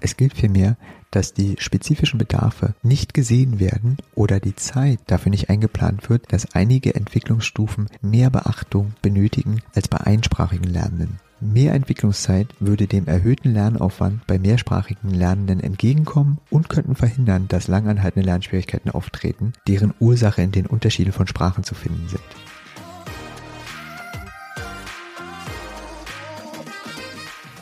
Es gilt vielmehr, dass die spezifischen Bedarfe nicht gesehen werden oder die Zeit dafür nicht eingeplant wird, dass einige Entwicklungsstufen mehr Beachtung benötigen als bei einsprachigen Lernenden. Mehr Entwicklungszeit würde dem erhöhten Lernaufwand bei mehrsprachigen Lernenden entgegenkommen und könnten verhindern, dass langanhaltende Lernschwierigkeiten auftreten, deren Ursache in den Unterschieden von Sprachen zu finden sind.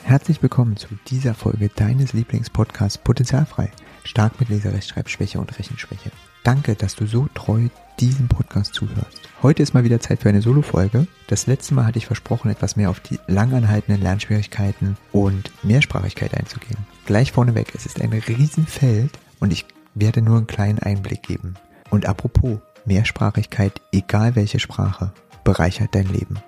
Herzlich willkommen zu dieser Folge deines Lieblingspodcasts Potenzialfrei. Stark mit Leserechtschreibschwäche und Rechenschwäche. Danke, dass du so treu diesem Podcast zuhörst. Heute ist mal wieder Zeit für eine Solo-Folge. Das letzte Mal hatte ich versprochen, etwas mehr auf die langanhaltenden Lernschwierigkeiten und Mehrsprachigkeit einzugehen. Gleich vorneweg, es ist ein Riesenfeld und ich werde nur einen kleinen Einblick geben. Und apropos, Mehrsprachigkeit, egal welche Sprache, bereichert dein Leben.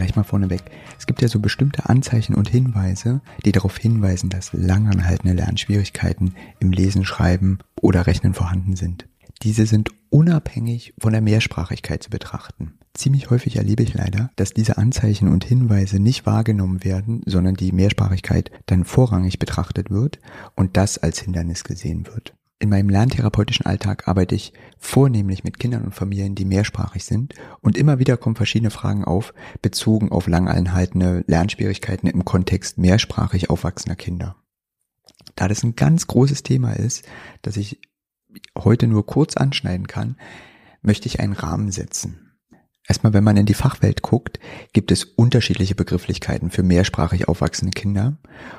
Gleich mal vorneweg. Es gibt ja so bestimmte Anzeichen und Hinweise, die darauf hinweisen, dass langanhaltende Lernschwierigkeiten im Lesen, Schreiben oder Rechnen vorhanden sind. Diese sind unabhängig von der Mehrsprachigkeit zu betrachten. Ziemlich häufig erlebe ich leider, dass diese Anzeichen und Hinweise nicht wahrgenommen werden, sondern die Mehrsprachigkeit dann vorrangig betrachtet wird und das als Hindernis gesehen wird. In meinem lerntherapeutischen Alltag arbeite ich vornehmlich mit Kindern und Familien, die mehrsprachig sind und immer wieder kommen verschiedene Fragen auf, bezogen auf langanhaltende Lernschwierigkeiten im Kontext mehrsprachig aufwachsender Kinder. Da das ein ganz großes Thema ist, das ich heute nur kurz anschneiden kann, möchte ich einen Rahmen setzen. Erstmal, wenn man in die Fachwelt guckt, gibt es unterschiedliche Begrifflichkeiten für mehrsprachig aufwachsende Kinder.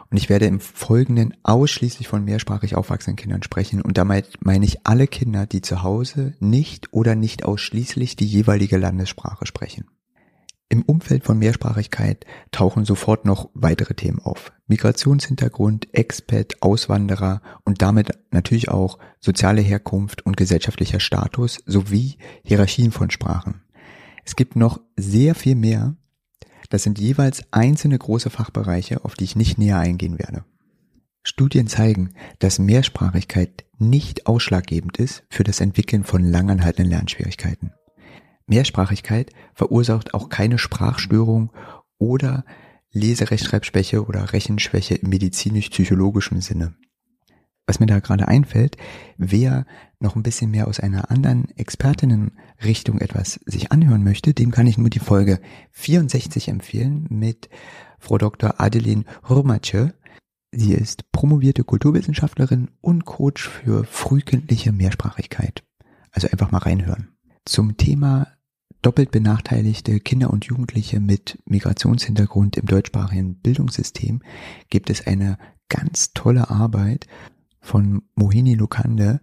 Und ich werde im Folgenden ausschließlich von mehrsprachig aufwachsenden Kindern sprechen. Und damit meine ich alle Kinder, die zu Hause nicht oder nicht ausschließlich die jeweilige Landessprache sprechen. Im Umfeld von Mehrsprachigkeit tauchen sofort noch weitere Themen auf. Migrationshintergrund, Expat, Auswanderer und damit natürlich auch soziale Herkunft und gesellschaftlicher Status sowie Hierarchien von Sprachen. Es gibt noch sehr viel mehr. Das sind jeweils einzelne große Fachbereiche, auf die ich nicht näher eingehen werde. Studien zeigen, dass Mehrsprachigkeit nicht ausschlaggebend ist für das Entwickeln von langanhaltenden Lernschwierigkeiten. Mehrsprachigkeit verursacht auch keine Sprachstörung oder Leserechtschreibschwäche oder Rechenschwäche im medizinisch-psychologischen Sinne was mir da gerade einfällt, wer noch ein bisschen mehr aus einer anderen Expertinnenrichtung etwas sich anhören möchte, dem kann ich nur die Folge 64 empfehlen mit Frau Dr. Adeline Hurmace. Sie ist promovierte Kulturwissenschaftlerin und Coach für frühkindliche Mehrsprachigkeit. Also einfach mal reinhören. Zum Thema doppelt benachteiligte Kinder und Jugendliche mit Migrationshintergrund im deutschsprachigen Bildungssystem gibt es eine ganz tolle Arbeit von Mohini Lukande,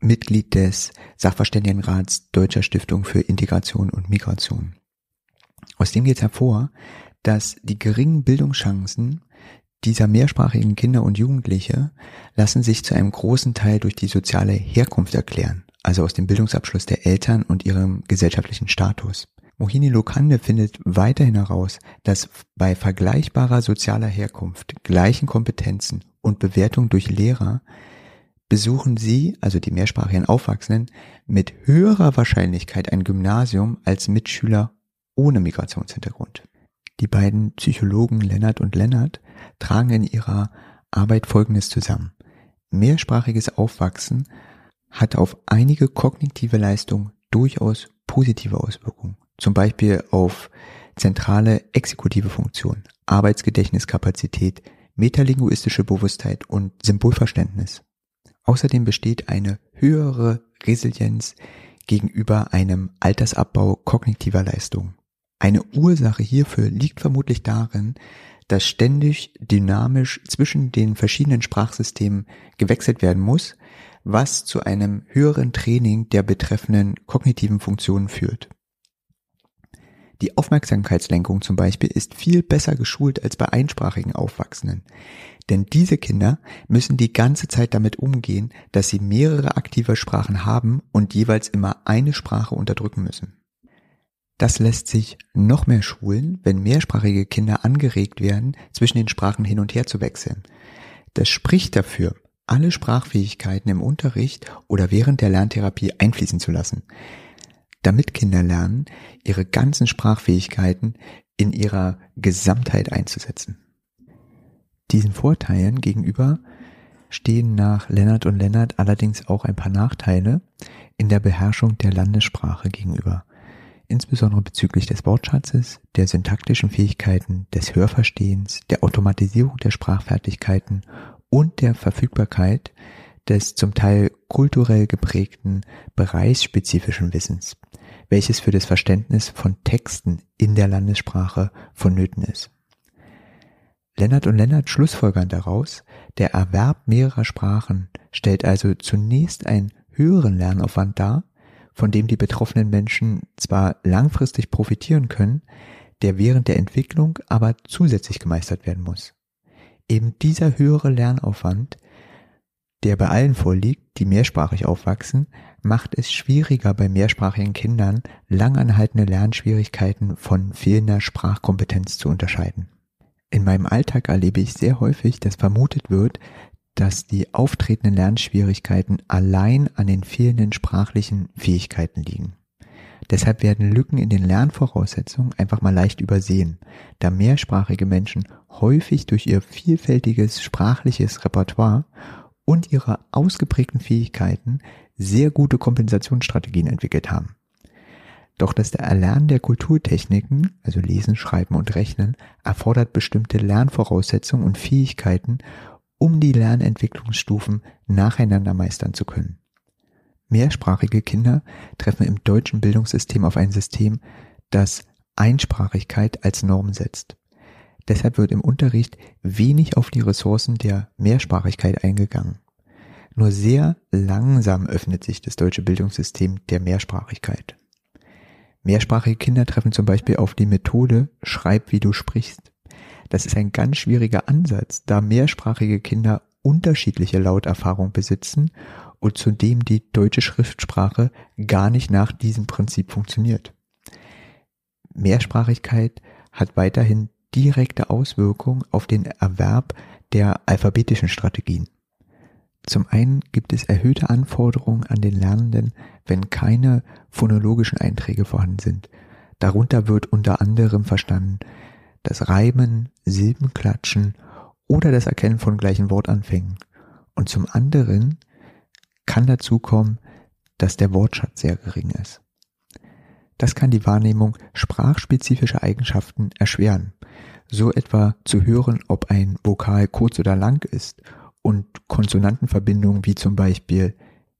Mitglied des Sachverständigenrats Deutscher Stiftung für Integration und Migration. Aus dem geht hervor, dass die geringen Bildungschancen dieser mehrsprachigen Kinder und Jugendliche lassen sich zu einem großen Teil durch die soziale Herkunft erklären, also aus dem Bildungsabschluss der Eltern und ihrem gesellschaftlichen Status. Mohini Lokande findet weiterhin heraus, dass bei vergleichbarer sozialer Herkunft, gleichen Kompetenzen und Bewertung durch Lehrer besuchen sie, also die mehrsprachigen Aufwachsenden, mit höherer Wahrscheinlichkeit ein Gymnasium als Mitschüler ohne Migrationshintergrund. Die beiden Psychologen Lennart und Lennart tragen in ihrer Arbeit Folgendes zusammen. Mehrsprachiges Aufwachsen hat auf einige kognitive Leistungen durchaus positive Auswirkungen. Zum Beispiel auf zentrale exekutive Funktionen, Arbeitsgedächtniskapazität, metalinguistische Bewusstheit und Symbolverständnis. Außerdem besteht eine höhere Resilienz gegenüber einem Altersabbau kognitiver Leistungen. Eine Ursache hierfür liegt vermutlich darin, dass ständig dynamisch zwischen den verschiedenen Sprachsystemen gewechselt werden muss, was zu einem höheren Training der betreffenden kognitiven Funktionen führt. Die Aufmerksamkeitslenkung zum Beispiel ist viel besser geschult als bei einsprachigen Aufwachsenden. Denn diese Kinder müssen die ganze Zeit damit umgehen, dass sie mehrere aktive Sprachen haben und jeweils immer eine Sprache unterdrücken müssen. Das lässt sich noch mehr schulen, wenn mehrsprachige Kinder angeregt werden, zwischen den Sprachen hin und her zu wechseln. Das spricht dafür, alle Sprachfähigkeiten im Unterricht oder während der Lerntherapie einfließen zu lassen. Damit Kinder lernen, ihre ganzen Sprachfähigkeiten in ihrer Gesamtheit einzusetzen. Diesen Vorteilen gegenüber stehen nach Lennart und Lennart allerdings auch ein paar Nachteile in der Beherrschung der Landessprache gegenüber, insbesondere bezüglich des Wortschatzes, der syntaktischen Fähigkeiten, des Hörverstehens, der Automatisierung der Sprachfertigkeiten und der Verfügbarkeit des zum Teil kulturell geprägten bereichsspezifischen Wissens, welches für das Verständnis von Texten in der Landessprache vonnöten ist. Lennart und Lennart schlussfolgern daraus, der Erwerb mehrerer Sprachen stellt also zunächst einen höheren Lernaufwand dar, von dem die betroffenen Menschen zwar langfristig profitieren können, der während der Entwicklung aber zusätzlich gemeistert werden muss. Eben dieser höhere Lernaufwand, der bei allen vorliegt, die mehrsprachig aufwachsen, macht es schwieriger bei mehrsprachigen Kindern langanhaltende Lernschwierigkeiten von fehlender Sprachkompetenz zu unterscheiden. In meinem Alltag erlebe ich sehr häufig, dass vermutet wird, dass die auftretenden Lernschwierigkeiten allein an den fehlenden sprachlichen Fähigkeiten liegen. Deshalb werden Lücken in den Lernvoraussetzungen einfach mal leicht übersehen, da mehrsprachige Menschen häufig durch ihr vielfältiges sprachliches Repertoire und ihre ausgeprägten Fähigkeiten sehr gute Kompensationsstrategien entwickelt haben. Doch das Erlernen der Kulturtechniken, also Lesen, Schreiben und Rechnen, erfordert bestimmte Lernvoraussetzungen und Fähigkeiten, um die Lernentwicklungsstufen nacheinander meistern zu können. Mehrsprachige Kinder treffen im deutschen Bildungssystem auf ein System, das Einsprachigkeit als Norm setzt. Deshalb wird im Unterricht wenig auf die Ressourcen der Mehrsprachigkeit eingegangen. Nur sehr langsam öffnet sich das deutsche Bildungssystem der Mehrsprachigkeit. Mehrsprachige Kinder treffen zum Beispiel auf die Methode Schreib, wie du sprichst. Das ist ein ganz schwieriger Ansatz, da mehrsprachige Kinder unterschiedliche Lauterfahrung besitzen und zudem die deutsche Schriftsprache gar nicht nach diesem Prinzip funktioniert. Mehrsprachigkeit hat weiterhin direkte Auswirkungen auf den Erwerb der alphabetischen Strategien. Zum einen gibt es erhöhte Anforderungen an den Lernenden, wenn keine phonologischen Einträge vorhanden sind. Darunter wird unter anderem verstanden das Reimen, Silbenklatschen oder das Erkennen von gleichen Wortanfängen. Und zum anderen kann dazu kommen, dass der Wortschatz sehr gering ist. Das kann die Wahrnehmung sprachspezifischer Eigenschaften erschweren. So etwa zu hören, ob ein Vokal kurz oder lang ist und Konsonantenverbindungen wie zum Beispiel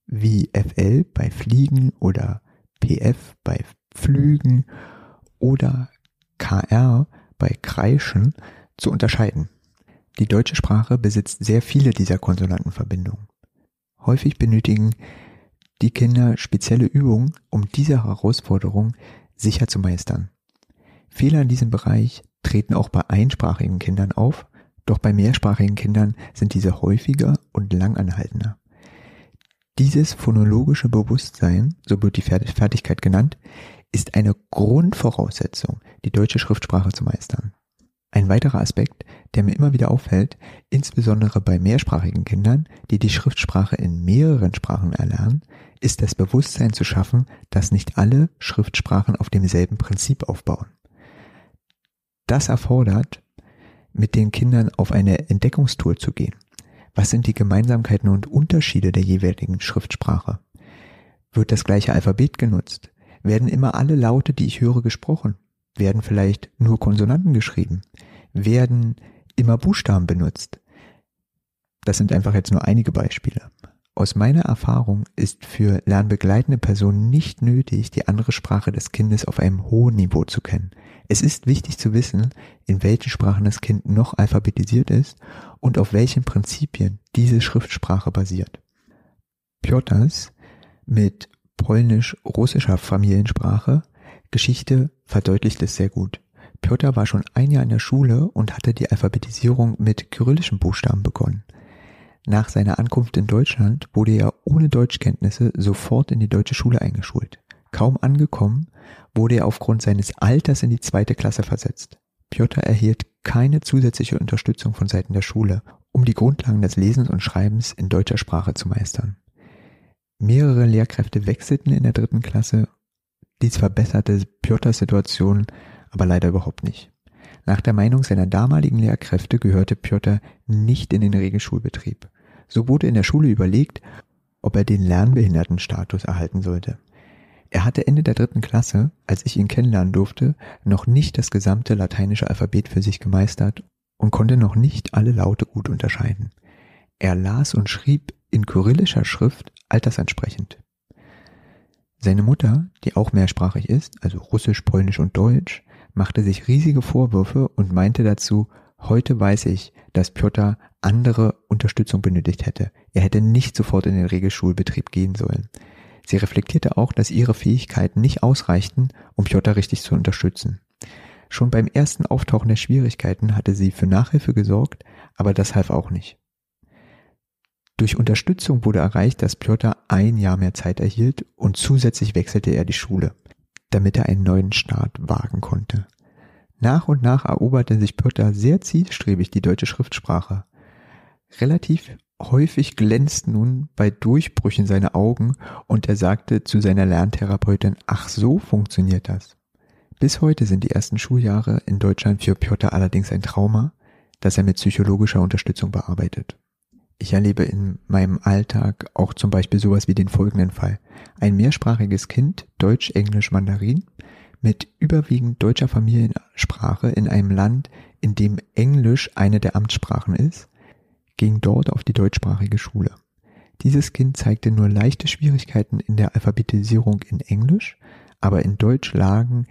wie FL bei Fliegen oder PF bei Flügen oder KR bei Kreischen zu unterscheiden. Die deutsche Sprache besitzt sehr viele dieser Konsonantenverbindungen. Häufig benötigen die Kinder spezielle Übungen, um diese Herausforderung sicher zu meistern. Fehler in diesem Bereich treten auch bei einsprachigen Kindern auf, doch bei mehrsprachigen Kindern sind diese häufiger und langanhaltender. Dieses phonologische Bewusstsein, so wird die Fertigkeit genannt, ist eine Grundvoraussetzung, die deutsche Schriftsprache zu meistern. Ein weiterer Aspekt, der mir immer wieder auffällt, insbesondere bei mehrsprachigen Kindern, die die Schriftsprache in mehreren Sprachen erlernen, ist das Bewusstsein zu schaffen, dass nicht alle Schriftsprachen auf demselben Prinzip aufbauen. Das erfordert mit den Kindern auf eine Entdeckungstour zu gehen. Was sind die Gemeinsamkeiten und Unterschiede der jeweiligen Schriftsprache? Wird das gleiche Alphabet genutzt? Werden immer alle Laute, die ich höre, gesprochen? Werden vielleicht nur Konsonanten geschrieben? Werden immer Buchstaben benutzt? Das sind einfach jetzt nur einige Beispiele. Aus meiner Erfahrung ist für lernbegleitende Personen nicht nötig, die andere Sprache des Kindes auf einem hohen Niveau zu kennen. Es ist wichtig zu wissen, in welchen Sprachen das Kind noch alphabetisiert ist und auf welchen Prinzipien diese Schriftsprache basiert. Piotrs mit polnisch-russischer Familiensprache Geschichte verdeutlicht es sehr gut. Piotr war schon ein Jahr in der Schule und hatte die Alphabetisierung mit kyrillischen Buchstaben begonnen. Nach seiner Ankunft in Deutschland wurde er ohne Deutschkenntnisse sofort in die deutsche Schule eingeschult. Kaum angekommen, wurde er aufgrund seines Alters in die zweite Klasse versetzt. Piotr erhielt keine zusätzliche Unterstützung von Seiten der Schule, um die Grundlagen des Lesens und Schreibens in deutscher Sprache zu meistern. Mehrere Lehrkräfte wechselten in der dritten Klasse, Dies verbesserte Piotrs Situation aber leider überhaupt nicht. Nach der Meinung seiner damaligen Lehrkräfte gehörte Piotr nicht in den Regelschulbetrieb. So wurde in der Schule überlegt, ob er den Lernbehindertenstatus erhalten sollte. Er hatte Ende der dritten Klasse, als ich ihn kennenlernen durfte, noch nicht das gesamte lateinische Alphabet für sich gemeistert und konnte noch nicht alle Laute gut unterscheiden. Er las und schrieb in kyrillischer Schrift altersentsprechend. Seine Mutter, die auch mehrsprachig ist, also Russisch, Polnisch und Deutsch, machte sich riesige Vorwürfe und meinte dazu, heute weiß ich, dass Piotr andere Unterstützung benötigt hätte. Er hätte nicht sofort in den Regelschulbetrieb gehen sollen. Sie reflektierte auch, dass ihre Fähigkeiten nicht ausreichten, um Piotr richtig zu unterstützen. Schon beim ersten Auftauchen der Schwierigkeiten hatte sie für Nachhilfe gesorgt, aber das half auch nicht. Durch Unterstützung wurde erreicht, dass Piotr ein Jahr mehr Zeit erhielt und zusätzlich wechselte er die Schule, damit er einen neuen Start wagen konnte. Nach und nach eroberte sich Piotr sehr zielstrebig die deutsche Schriftsprache. Relativ häufig glänzten nun bei Durchbrüchen seine Augen und er sagte zu seiner Lerntherapeutin, ach so funktioniert das. Bis heute sind die ersten Schuljahre in Deutschland für Piotr allerdings ein Trauma, das er mit psychologischer Unterstützung bearbeitet. Ich erlebe in meinem Alltag auch zum Beispiel sowas wie den folgenden Fall. Ein mehrsprachiges Kind, Deutsch, Englisch, Mandarin, mit überwiegend deutscher Familiensprache in einem Land, in dem Englisch eine der Amtssprachen ist, ging dort auf die deutschsprachige Schule. Dieses Kind zeigte nur leichte Schwierigkeiten in der Alphabetisierung in Englisch, aber in Deutsch lagen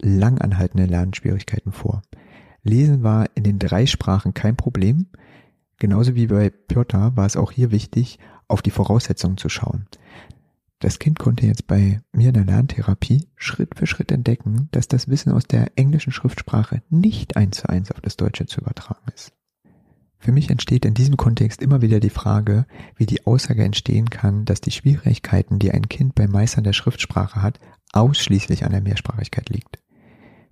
langanhaltende Lernschwierigkeiten vor. Lesen war in den drei Sprachen kein Problem, Genauso wie bei Piotr war es auch hier wichtig, auf die Voraussetzungen zu schauen. Das Kind konnte jetzt bei mir in der Lerntherapie Schritt für Schritt entdecken, dass das Wissen aus der englischen Schriftsprache nicht eins zu eins auf das Deutsche zu übertragen ist. Für mich entsteht in diesem Kontext immer wieder die Frage, wie die Aussage entstehen kann, dass die Schwierigkeiten, die ein Kind beim Meistern der Schriftsprache hat, ausschließlich an der Mehrsprachigkeit liegt.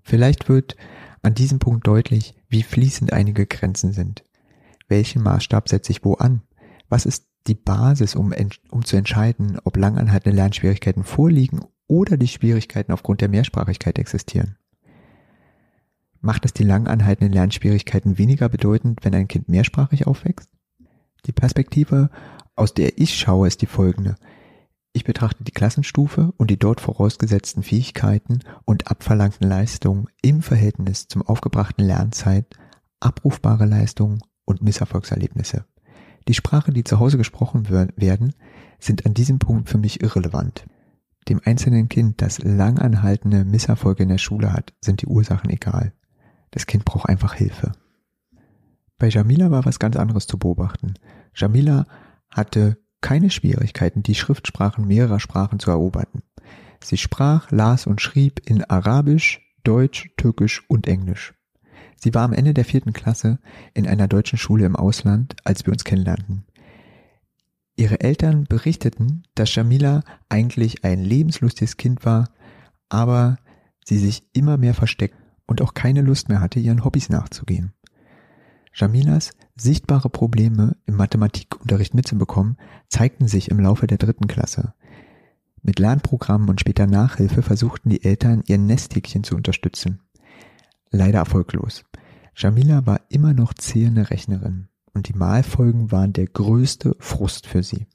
Vielleicht wird an diesem Punkt deutlich, wie fließend einige Grenzen sind welchen Maßstab setze ich wo an? Was ist die Basis, um, um zu entscheiden, ob langanhaltende Lernschwierigkeiten vorliegen oder die Schwierigkeiten aufgrund der Mehrsprachigkeit existieren? Macht es die langanhaltenden Lernschwierigkeiten weniger bedeutend, wenn ein Kind mehrsprachig aufwächst? Die Perspektive, aus der ich schaue, ist die folgende. Ich betrachte die Klassenstufe und die dort vorausgesetzten Fähigkeiten und abverlangten Leistungen im Verhältnis zum aufgebrachten Lernzeit, abrufbare Leistungen und Misserfolgserlebnisse. Die Sprache, die zu Hause gesprochen werden, sind an diesem Punkt für mich irrelevant. Dem einzelnen Kind, das langanhaltende Misserfolge in der Schule hat, sind die Ursachen egal. Das Kind braucht einfach Hilfe. Bei Jamila war was ganz anderes zu beobachten. Jamila hatte keine Schwierigkeiten, die Schriftsprachen mehrerer Sprachen zu erobern. Sie sprach, las und schrieb in Arabisch, Deutsch, Türkisch und Englisch. Sie war am Ende der vierten Klasse in einer deutschen Schule im Ausland, als wir uns kennenlernten. Ihre Eltern berichteten, dass Jamila eigentlich ein lebenslustiges Kind war, aber sie sich immer mehr versteckt und auch keine Lust mehr hatte, ihren Hobbys nachzugehen. Jamilas sichtbare Probleme im Mathematikunterricht mitzubekommen, zeigten sich im Laufe der dritten Klasse. Mit Lernprogrammen und später Nachhilfe versuchten die Eltern, ihr Nesthäkchen zu unterstützen leider erfolglos. Jamila war immer noch zählende Rechnerin und die Malfolgen waren der größte Frust für sie.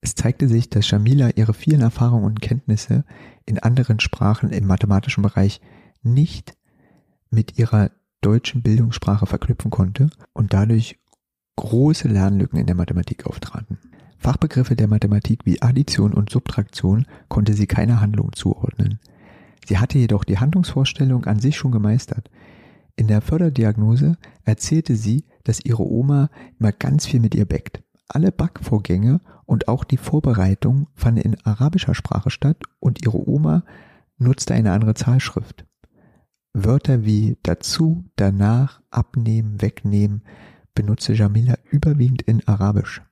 Es zeigte sich, dass Jamila ihre vielen Erfahrungen und Kenntnisse in anderen Sprachen im mathematischen Bereich nicht mit ihrer deutschen Bildungssprache verknüpfen konnte und dadurch große Lernlücken in der Mathematik auftraten. Fachbegriffe der Mathematik wie Addition und Subtraktion konnte sie keiner Handlung zuordnen. Sie hatte jedoch die Handlungsvorstellung an sich schon gemeistert. In der Förderdiagnose erzählte sie, dass ihre Oma immer ganz viel mit ihr bäckt. Alle Backvorgänge und auch die Vorbereitung fanden in arabischer Sprache statt und ihre Oma nutzte eine andere Zahlschrift. Wörter wie dazu, danach, abnehmen, wegnehmen benutzte Jamila überwiegend in Arabisch.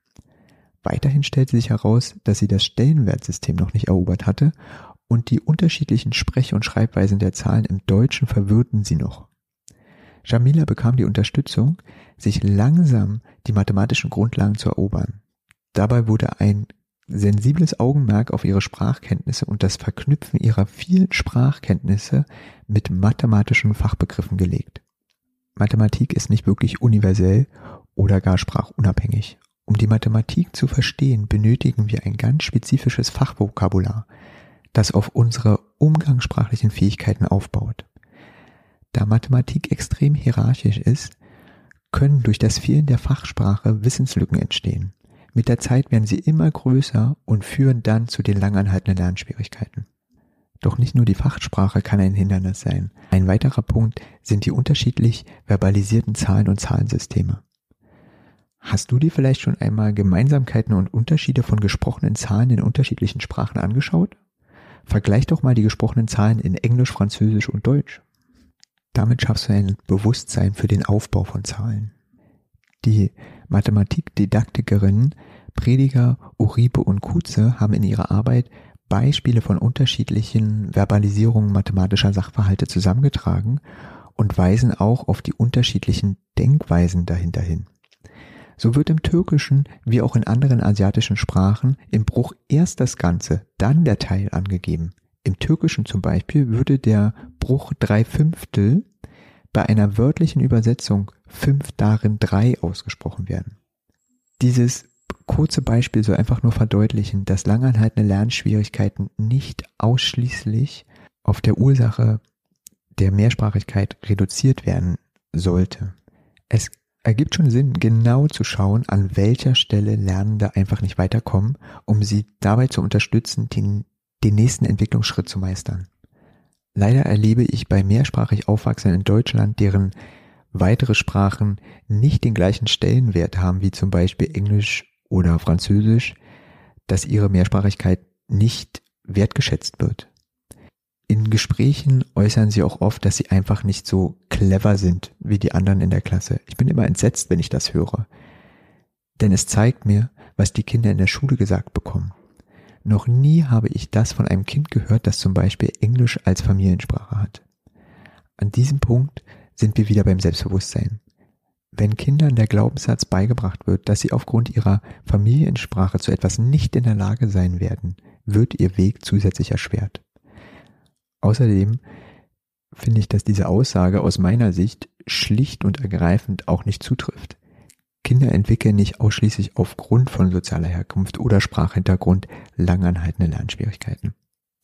Weiterhin stellte sich heraus, dass sie das Stellenwertsystem noch nicht erobert hatte und die unterschiedlichen Sprech- und Schreibweisen der Zahlen im Deutschen verwirrten sie noch. Jamila bekam die Unterstützung, sich langsam die mathematischen Grundlagen zu erobern. Dabei wurde ein sensibles Augenmerk auf ihre Sprachkenntnisse und das Verknüpfen ihrer vielen Sprachkenntnisse mit mathematischen Fachbegriffen gelegt. Mathematik ist nicht wirklich universell oder gar sprachunabhängig. Um die Mathematik zu verstehen, benötigen wir ein ganz spezifisches Fachvokabular, das auf unsere umgangssprachlichen Fähigkeiten aufbaut. Da Mathematik extrem hierarchisch ist, können durch das Fehlen der Fachsprache Wissenslücken entstehen. Mit der Zeit werden sie immer größer und führen dann zu den langanhaltenden Lernschwierigkeiten. Doch nicht nur die Fachsprache kann ein Hindernis sein. Ein weiterer Punkt sind die unterschiedlich verbalisierten Zahlen und Zahlensysteme. Hast du dir vielleicht schon einmal Gemeinsamkeiten und Unterschiede von gesprochenen Zahlen in unterschiedlichen Sprachen angeschaut? Vergleich doch mal die gesprochenen Zahlen in Englisch, Französisch und Deutsch. Damit schaffst du ein Bewusstsein für den Aufbau von Zahlen. Die Mathematikdidaktikerinnen Prediger, Uribe und Kutze haben in ihrer Arbeit Beispiele von unterschiedlichen Verbalisierungen mathematischer Sachverhalte zusammengetragen und weisen auch auf die unterschiedlichen Denkweisen dahinter hin. So wird im Türkischen wie auch in anderen asiatischen Sprachen im Bruch erst das Ganze, dann der Teil angegeben. Im Türkischen zum Beispiel würde der Bruch drei Fünftel bei einer wörtlichen Übersetzung fünf darin drei ausgesprochen werden. Dieses kurze Beispiel soll einfach nur verdeutlichen, dass langanhaltende Lernschwierigkeiten nicht ausschließlich auf der Ursache der Mehrsprachigkeit reduziert werden sollte. Es ergibt schon Sinn, genau zu schauen, an welcher Stelle Lernende einfach nicht weiterkommen, um sie dabei zu unterstützen, den, den nächsten Entwicklungsschritt zu meistern. Leider erlebe ich bei mehrsprachig Aufwachsenden in Deutschland, deren weitere Sprachen nicht den gleichen Stellenwert haben wie zum Beispiel Englisch oder Französisch, dass ihre Mehrsprachigkeit nicht wertgeschätzt wird. In Gesprächen äußern sie auch oft, dass sie einfach nicht so clever sind wie die anderen in der Klasse. Ich bin immer entsetzt, wenn ich das höre. Denn es zeigt mir, was die Kinder in der Schule gesagt bekommen. Noch nie habe ich das von einem Kind gehört, das zum Beispiel Englisch als Familiensprache hat. An diesem Punkt sind wir wieder beim Selbstbewusstsein. Wenn Kindern der Glaubenssatz beigebracht wird, dass sie aufgrund ihrer Familiensprache zu etwas nicht in der Lage sein werden, wird ihr Weg zusätzlich erschwert. Außerdem finde ich, dass diese Aussage aus meiner Sicht schlicht und ergreifend auch nicht zutrifft. Kinder entwickeln nicht ausschließlich aufgrund von sozialer Herkunft oder Sprachhintergrund langanhaltende Lernschwierigkeiten.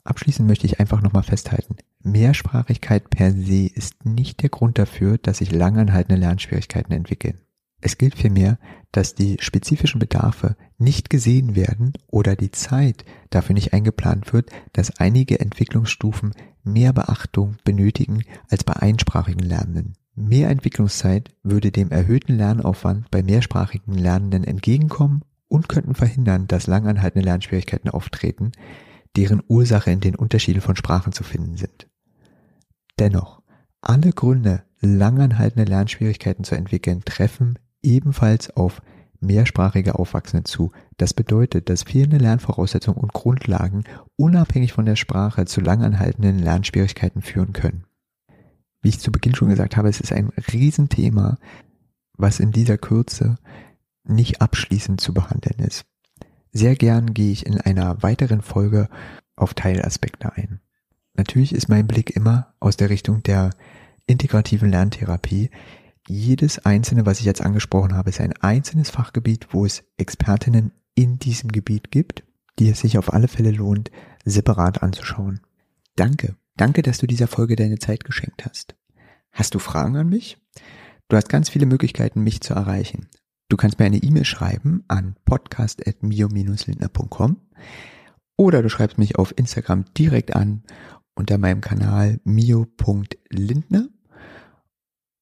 Abschließend möchte ich einfach nochmal festhalten. Mehrsprachigkeit per se ist nicht der Grund dafür, dass sich langanhaltende Lernschwierigkeiten entwickeln. Es gilt vielmehr, dass die spezifischen Bedarfe nicht gesehen werden oder die Zeit dafür nicht eingeplant wird, dass einige Entwicklungsstufen mehr Beachtung benötigen als bei einsprachigen Lernenden. Mehr Entwicklungszeit würde dem erhöhten Lernaufwand bei mehrsprachigen Lernenden entgegenkommen und könnten verhindern, dass langanhaltende Lernschwierigkeiten auftreten, deren Ursache in den Unterschieden von Sprachen zu finden sind. Dennoch, alle Gründe, langanhaltende Lernschwierigkeiten zu entwickeln, treffen ebenfalls auf mehrsprachige Aufwachsende zu. Das bedeutet, dass fehlende Lernvoraussetzungen und Grundlagen unabhängig von der Sprache zu langanhaltenden Lernschwierigkeiten führen können. Wie ich zu Beginn schon gesagt habe, es ist ein Riesenthema, was in dieser Kürze nicht abschließend zu behandeln ist. Sehr gern gehe ich in einer weiteren Folge auf Teilaspekte ein. Natürlich ist mein Blick immer aus der Richtung der integrativen Lerntherapie, jedes einzelne, was ich jetzt angesprochen habe, ist ein einzelnes Fachgebiet, wo es Expertinnen in diesem Gebiet gibt, die es sich auf alle Fälle lohnt, separat anzuschauen. Danke. Danke, dass du dieser Folge deine Zeit geschenkt hast. Hast du Fragen an mich? Du hast ganz viele Möglichkeiten, mich zu erreichen. Du kannst mir eine E-Mail schreiben an podcast.mio-lindner.com oder du schreibst mich auf Instagram direkt an unter meinem Kanal mio.lindner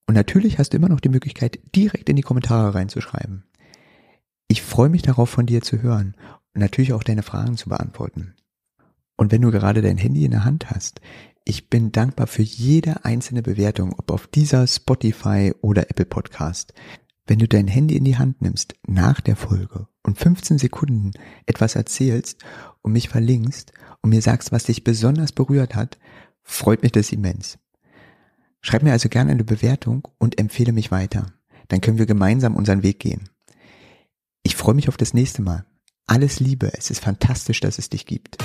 und natürlich hast du immer noch die Möglichkeit, direkt in die Kommentare reinzuschreiben. Ich freue mich darauf, von dir zu hören und natürlich auch deine Fragen zu beantworten. Und wenn du gerade dein Handy in der Hand hast, ich bin dankbar für jede einzelne Bewertung, ob auf dieser Spotify oder Apple Podcast. Wenn du dein Handy in die Hand nimmst nach der Folge und 15 Sekunden etwas erzählst und mich verlinkst und mir sagst, was dich besonders berührt hat, freut mich das immens. Schreib mir also gerne eine Bewertung und empfehle mich weiter. Dann können wir gemeinsam unseren Weg gehen. Ich freue mich auf das nächste Mal. Alles Liebe, es ist fantastisch, dass es dich gibt.